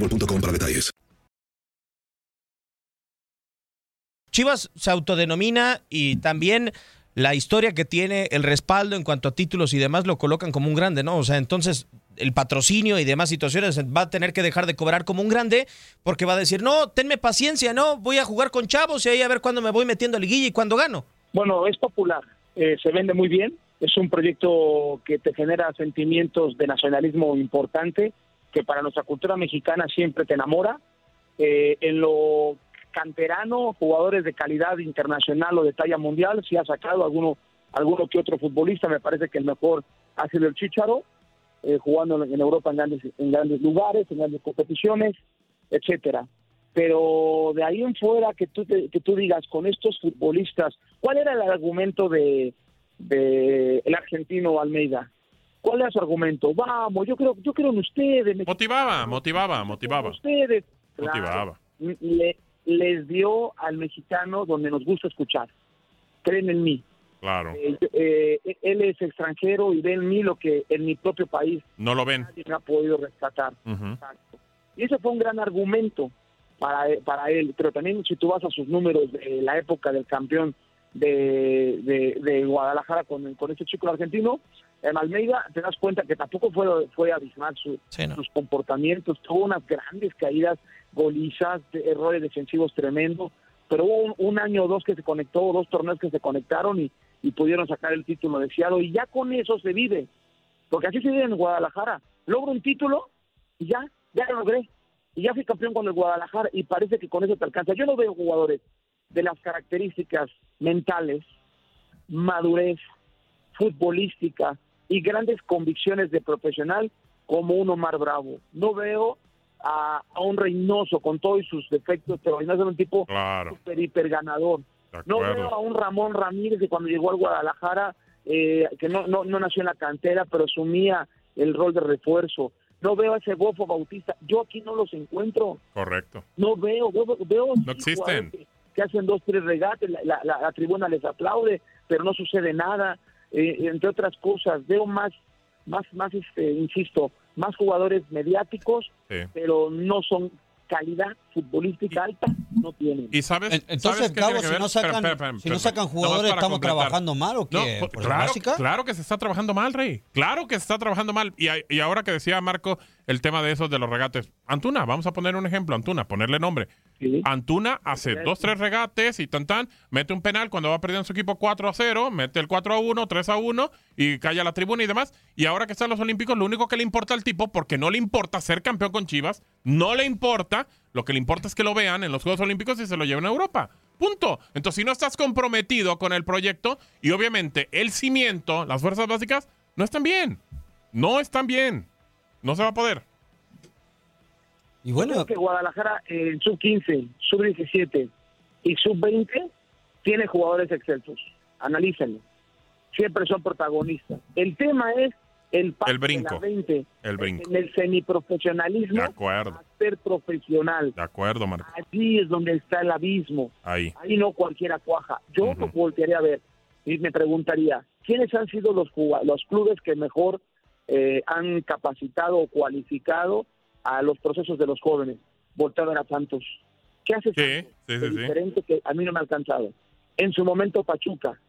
boostmobile.com para detalles. Chivas se autodenomina y también la historia que tiene, el respaldo en cuanto a títulos y demás lo colocan como un grande, ¿no? O sea, entonces el patrocinio y demás situaciones va a tener que dejar de cobrar como un grande porque va a decir, no, tenme paciencia, no, voy a jugar con chavos y ahí a ver cuándo me voy metiendo a liguilla y cuándo gano. Bueno, es popular, eh, se vende muy bien, es un proyecto que te genera sentimientos de nacionalismo importante, que para nuestra cultura mexicana siempre te enamora. Eh, en lo canterano, jugadores de calidad internacional o de talla mundial, si ha sacado alguno, alguno que otro futbolista, me parece que el mejor ha sido el Chicharo, eh, jugando en Europa en grandes, en grandes lugares, en grandes competiciones, etcétera. Pero de ahí en fuera que tú, te- que tú digas con estos futbolistas, ¿cuál era el argumento de, de el argentino Almeida? ¿Cuál era su argumento? Vamos, yo creo, yo creo en ustedes. me- Motivaba, motivaba, motivaba. ustedes. Motivaba. Le- les dio al mexicano donde nos gusta escuchar. Creen en mí. Claro. Eh, eh, él es extranjero y ve en mí lo que en mi propio país No lo ven. nadie me ha podido rescatar. Ujú. Y ese fue un gran argumento para, para él. Pero también si tú vas a sus números de la época del campeón de, de, de Guadalajara con, con este chico argentino, en Almeida, te das cuenta que tampoco fue, fue abismal su- sus comportamientos. Tuvo unas grandes caídas, golizas, errores defensivos tremendos. Pero hubo un, un año o dos que se conectó, dos torneos que se conectaron y, y pudieron sacar el título deseado. Y ya con eso se vive. Porque así se vive en Guadalajara. Logro un título y ya, ya lo logré. Y ya fui campeón con el Guadalajara y parece que con eso te alcanza. Yo no veo jugadores de las características mentales, madurez, futbolística y grandes convicciones de profesional como un Omar Bravo. No veo a, a un Reynoso con todos sus defectos, pero Reynoso es un tipo Claro. super hiper ganador. No veo a un Ramón Ramírez que cuando llegó al Guadalajara, eh, que no, no, no nació en la cantera, pero asumía el rol de refuerzo. No veo a ese Bofo Bautista. Yo aquí no los encuentro. Correcto. No veo, veo, veo No existen. Que, que hacen dos, tres regates, la, la- la- la tribuna les aplaude, pero no sucede nada. Eh, entre otras cosas, veo más, más, más, este, insisto, más jugadores mediáticos, Sí. pero no son calidad futbolística alta, no tienen. Y sabes, En- entonces, ¿sabes Gabo, si no sacan- Espera, espera, espera, si no sacan jugadores, ¿estamos completar. trabajando mal o qué? No, ¿Por la claro, básica? claro que se está trabajando mal, Rey. Claro que se está trabajando mal. Y, a- y ahora que decía Marco el tema de esos de los regates. Antuna, vamos a poner un ejemplo, Antuna, ponerle nombre. Antuna hace dos, tres regates y tan tan, mete un penal cuando va perdiendo su equipo 4 a 0, mete el 4 a 1, 3 a 1 y calla la tribuna y demás. Y ahora que están los Olímpicos, lo único que le importa al tipo, porque no le importa ser campeón con Chivas, no le importa, lo que le importa es que lo vean en los Juegos Olímpicos y se lo lleven a Europa. Punto. Entonces, si no estás comprometido con el proyecto y obviamente el cimiento, las fuerzas básicas, no están bien. No están bien. No se va a poder. Y bueno, que Guadalajara en sub 15, sub 17 y sub 20 tiene jugadores excelsos. Analícenlo. Siempre son protagonistas. El tema es el paso El brinco. de la 20 El brinco. en el semiprofesionalismo De acuerdo. a ser profesional. De acuerdo, Marco. Allí es donde está el abismo. Ahí. Ahí no cualquiera cuaja. Yo lo voltearía a ver y me preguntaría, ¿quiénes han sido los, los clubes que mejor eh, han capacitado o cualificado a los procesos de los jóvenes? Voltear a Santos. ¿Qué hace Santos Sí, sí, sí. diferente que a mí no me ha alcanzado? En su momento Pachuca,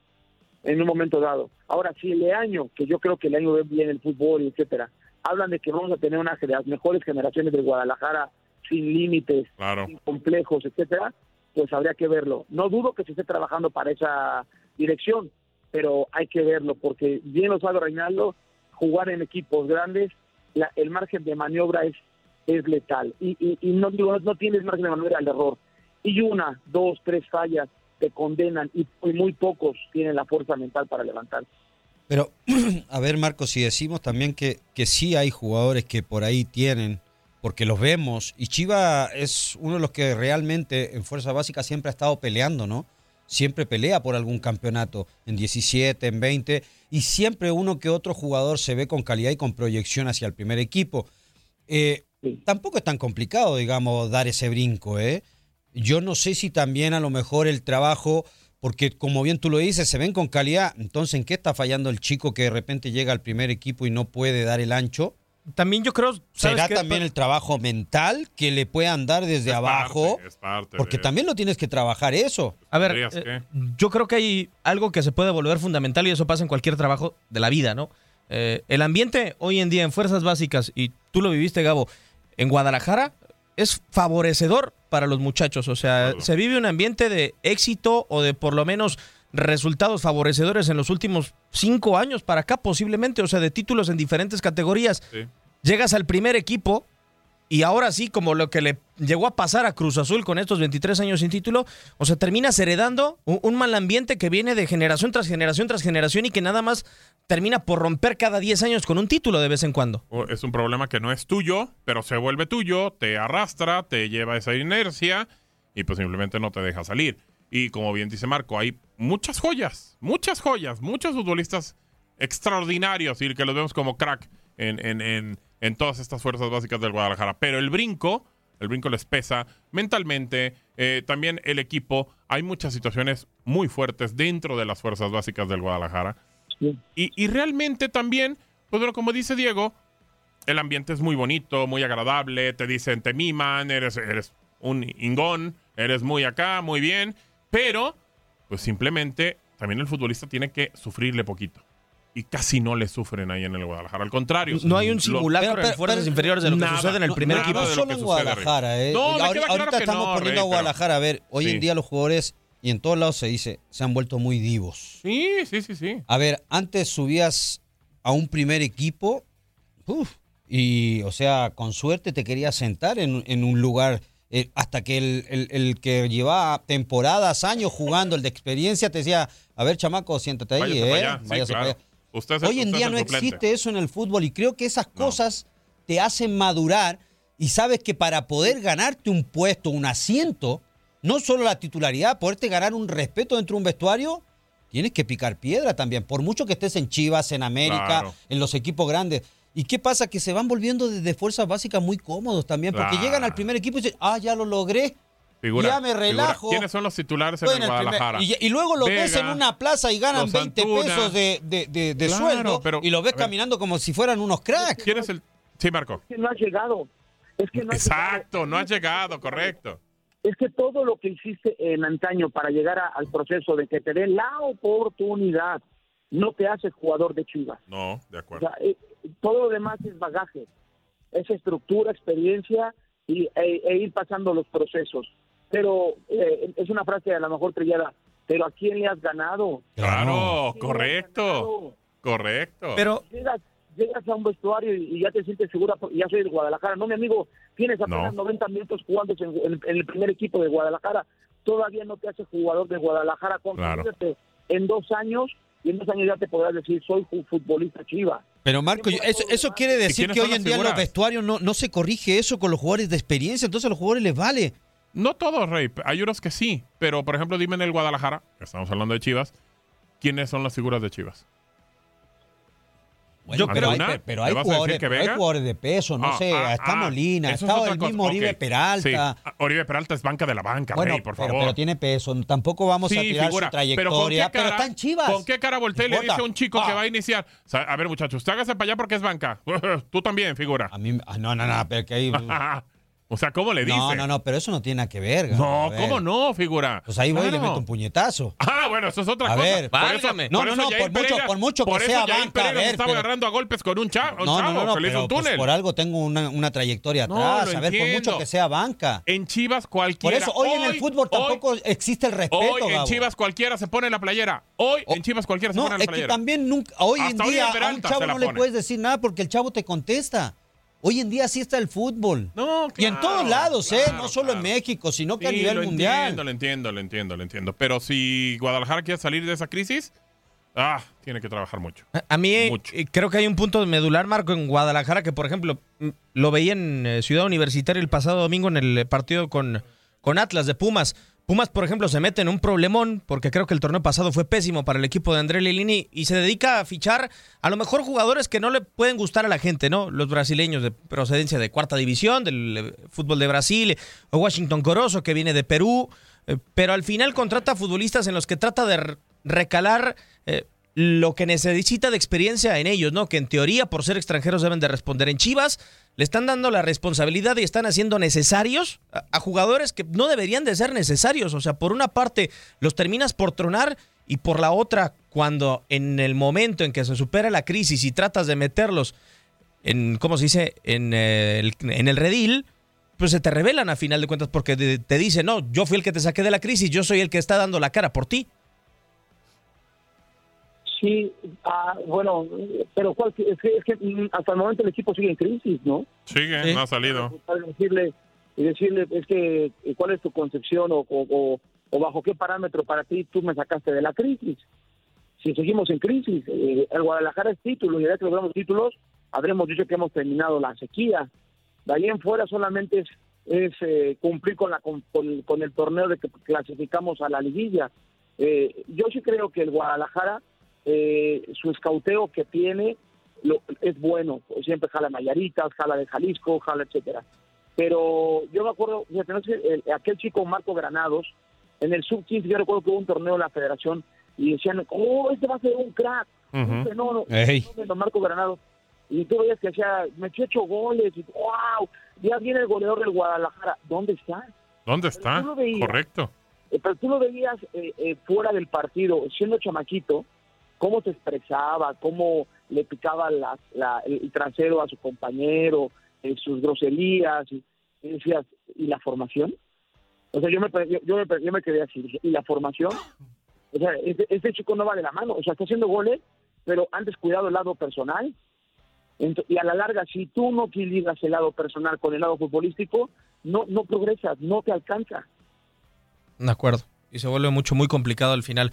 en un momento dado. Ahora, si el año, que yo creo que el año ve bien el fútbol, etcétera, hablan de que vamos a tener una de las mejores generaciones de Guadalajara sin límites, Claro. sin complejos, etcétera, pues habría que verlo. No dudo que se esté trabajando para esa dirección, pero hay que verlo, porque bien lo sabe Reinaldo, jugar en equipos grandes, la- el margen de maniobra es, es letal. Y, y, no digo, no tienes margen de maniobra al error. Y una, dos, tres fallas te condenan y, y muy pocos tienen la fuerza mental para levantarse. Pero, a ver, Marco, si decimos también que, que sí hay jugadores que por ahí tienen, porque los vemos, y Chiva es uno de los que realmente en Fuerza Básica siempre ha estado peleando, ¿no? Siempre pelea por algún campeonato, en 17, en 20, y siempre uno que otro jugador se ve con calidad y con proyección hacia el primer equipo. Eh, Tampoco es tan complicado, digamos, dar ese brinco, ¿eh? Yo no sé si también a lo mejor el trabajo, porque como bien tú lo dices, se ven con calidad, entonces ¿en qué está fallando el chico que de repente llega al primer equipo y no puede dar el ancho? También yo creo, ¿sabes ¿Será qué? también el trabajo mental que le puedan dar desde abajo? Es parte Porque de- también lo tienes que trabajar eso. A ver, eh, yo creo que hay algo que se puede volver fundamental y eso pasa en cualquier trabajo de la vida, ¿no? Eh, el ambiente hoy en día en fuerzas básicas, y tú lo viviste, Gabo, en Guadalajara es favorecedor para los muchachos. O sea, se vive un ambiente de éxito o de por lo menos resultados favorecedores en los últimos cinco años para acá, posiblemente, o sea, de títulos en diferentes categorías. Sí. Llegas al primer equipo y ahora sí, como lo que le llegó a pasar a Cruz Azul con estos 23 años sin título, o sea, terminas heredando un, un mal ambiente que viene de generación tras generación tras generación y que nada más termina por romper cada 10 años con un título de vez en cuando. Es un problema que no es tuyo, pero se vuelve tuyo, te arrastra, te lleva esa inercia y pues simplemente no te deja salir. Y como bien dice Marco, hay muchas joyas, muchas joyas, muchos futbolistas extraordinarios y que los vemos como crack en, en, en, en todas estas fuerzas básicas del Guadalajara. Pero el brinco, el brinco les pesa mentalmente, eh, también el equipo, hay muchas situaciones muy fuertes dentro de las fuerzas básicas del Guadalajara. Y, y realmente también, pues bueno, como dice Diego, el ambiente es muy bonito, muy agradable, te dicen, te miman, eres, eres un ingón, eres muy acá, muy bien, pero pues simplemente también el futbolista tiene que sufrirle poquito. Y casi no le sufren ahí en el Guadalajara. Al contrario. No hay un simulacro en fuerzas inferiores de lo que nada, sucede en el no- primer nada equipo. lo solo en. Guadalajara, ¿eh? No, ahorita claro estamos no, poniendo Rey, a pero- Guadalajara. A ver, hoy Sí. en día los jugadores, y en todos lados se dice, se han vuelto muy divos. Sí, sí, sí, sí. A ver, antes subías a un primer equipo, uf, y, o sea, con suerte te querías sentar en, en un lugar, eh, hasta que el, el- el que llevaba temporadas, años jugando, el de experiencia, te decía, a ver, chamaco, siéntate ahí, Váyase ¿eh? para allá. Sí, Váyase para claro. allá". Usted es el- Hoy en usted día no suplente. existe eso en el fútbol y creo que esas cosas te hacen madurar y sabes que para poder ganarte un puesto, un asiento, no solo la titularidad, poderte ganar un respeto dentro de un vestuario, tienes que picar piedra también, por mucho que estés en Chivas, en América, Claro. en los equipos grandes. ¿Y qué pasa? Que se van volviendo desde fuerzas básicas muy cómodos también, porque llegan al primer equipo y dicen, ah, ya lo logré. Figura, ya me figura. relajo. ¿Quiénes son los titulares en el primer- Guadalajara? y, y luego lo ves en Vega, una plaza y ganan los 20 Antuna. pesos de, de- de- de Claro, sueldo pero, y lo ves caminando como si fueran unos cracks. ¿Quién es el...? Sí, Marco. Es que no has llegado. Es que no Exacto, no has llegado, correcto. es que todo lo que hiciste en antaño para llegar a- al proceso de que te den la oportunidad no te hace jugador de Chivas. No, de O acuerdo. sea, eh, todo lo demás es bagaje. esa estructura, experiencia y, e, e ir pasando los procesos. Pero eh, es una frase a lo mejor trillada, pero ¿a quién le has ganado? Claro, correcto. Correcto. Pero llegas, llegas a un vestuario y, y ya te sientes segura, porque ya soy de Guadalajara. No, mi amigo, tienes apenas 90 minutos jugando en, en- en el primer equipo de Guadalajara. Todavía no te haces jugador de Guadalajara. Claro. En dos años, y en dos años ya te podrás decir, soy fu- futbolista chiva. Pero Marco, yo- eso, eso quiere decir que hoy en día en los vestuarios no, no se corrige eso con los jugadores de experiencia, entonces a los jugadores les vale. No todos, Rey. Hay unos que sí. Pero, por ejemplo, dime en el Guadalajara, que estamos hablando de Chivas, ¿quiénes son las figuras de Chivas? Yo creo, ¿Alguna? pero, pero ¿Me hay a decir jugadores, que pero hay jugadores de peso, no Ah, sé, ah, está ah, Molina, está el mismo Oribe Peralta. sí. Ah, Oribe Peralta es banca de la banca, Bueno, Rey, por pero, favor. pero tiene peso, tampoco vamos a tirar figura. su Pero, ¿con qué trayectoria, pero, cara, está en Chivas. ¿Con qué cara voltea y le dice a un chico que va a iniciar? O sea, a ver, muchachos, usted hágase para allá porque es banca. Tú también, figura. A mí, no, no, no, pero que hay... o sea, ¿cómo le dice? No, no, no, pero eso no tiene nada que ver. No, ver. ¿cómo no, figura? Pues ahí voy y le meto un puñetazo. Ah, bueno, eso es otra A cosa. ver, por eso, por No, no, no, por mucho- por mucho que por sea Jair banca, a ver, estaba pero- agarrando a golpes con un chavo, un No, no, chavo no, no, que le hizo un pues, túnel. por algo tengo una, una trayectoria atrás. a ver, por mucho que sea banca. En Chivas Por cualquiera. eso hoy, en el fútbol tampoco existe el respeto, Hoy en Gabo. Chivas cualquiera se pone la playera. Hoy en Chivas cualquiera se pone la es que playera. también nunca, hoy en día a un chavo no le puedes decir nada porque el chavo te contesta. Hoy en día así está el fútbol. No, y en todos lados, ¿eh? No solo en México, sino que a Sí, nivel lo mundial. entiendo, lo entiendo, lo entiendo, lo entiendo. Pero si Guadalajara quiere salir de esa crisis, ah, tiene que trabajar mucho. A mí eh, creo que hay un punto medular, Marco, en Guadalajara, que por ejemplo lo veía en eh, Ciudad Universitaria el pasado domingo en el eh, partido con, con Atlas de Pumas. Pumas, por ejemplo, se mete en un problemón porque creo que el torneo pasado fue pésimo para el equipo de André Lilini y se dedica a fichar a lo mejor jugadores que no le pueden gustar a la gente, ¿no? Los brasileños de procedencia de cuarta división, del eh, fútbol de Brasil, o Washington Corozo que viene de Perú, eh, pero al final contrata futbolistas en los que trata de recalar eh, lo que necesita de experiencia en ellos, ¿no? Que en teoría, por ser extranjeros, deben de responder. En Chivas le están dando la responsabilidad y están haciendo necesarios a, jugadores que no deberían de ser necesarios. O sea, por una parte los terminas por tronar y por la otra, cuando en el momento en que se supera la crisis y tratas de meterlos en, ¿cómo se dice?, en eh, el redil, pues se te revelan a final de cuentas porque te, te dicen, no, yo fui el que te saqué de la crisis, yo soy el que está dando la cara por ti. Sí, ah, bueno, pero ¿cuál, es, que, es que mm, hasta el momento el equipo sigue en crisis, ¿no? Sigue, no ha salido. Decirle, y decirle, es que, ¿cuál es tu concepción o, o, o- o bajo qué parámetro para ti tú me sacaste de la crisis? Si seguimos en crisis, eh, el Guadalajara es título y ya que logramos títulos, habremos dicho que hemos terminado la sequía. De ahí en fuera solamente es, es eh, cumplir con, la, con, con- con el torneo de que clasificamos a la liguilla. Eh, yo sí creo que el Guadalajara, eh, su escauteo que tiene lo- es bueno. Siempre jala Mayaritas, jala de Jalisco, jala etcétera. Pero yo me acuerdo, aquel chico Marco Granados, en el sub-15 yo recuerdo que hubo un torneo en la federación y decían, oh, este va a ser un crack, fenómeno, Ey. un fenómeno, Marco Granados. Y tú veías que hacía, metió ocho goles, y wow, ya viene el goleador del Guadalajara. ¿Dónde está? ¿Dónde está? veías. Correcto. Eh, pero tú lo veías eh, eh, fuera del partido, siendo chamaquito, cómo se expresaba, cómo le picaba la- la- el, trasero a su compañero, eh, sus groserías, decías, ¿y la formación? O sea, yo me, yo, me, yo me quedé así, ¿y la formación? O sea, este, este chico no va de la mano, o sea, está haciendo goles, pero han descuidado el lado personal. Y a la larga, si tú no equilibras el lado personal con el lado futbolístico, no, no progresas, no te alcanza. De acuerdo. Y se vuelve mucho, muy complicado al final.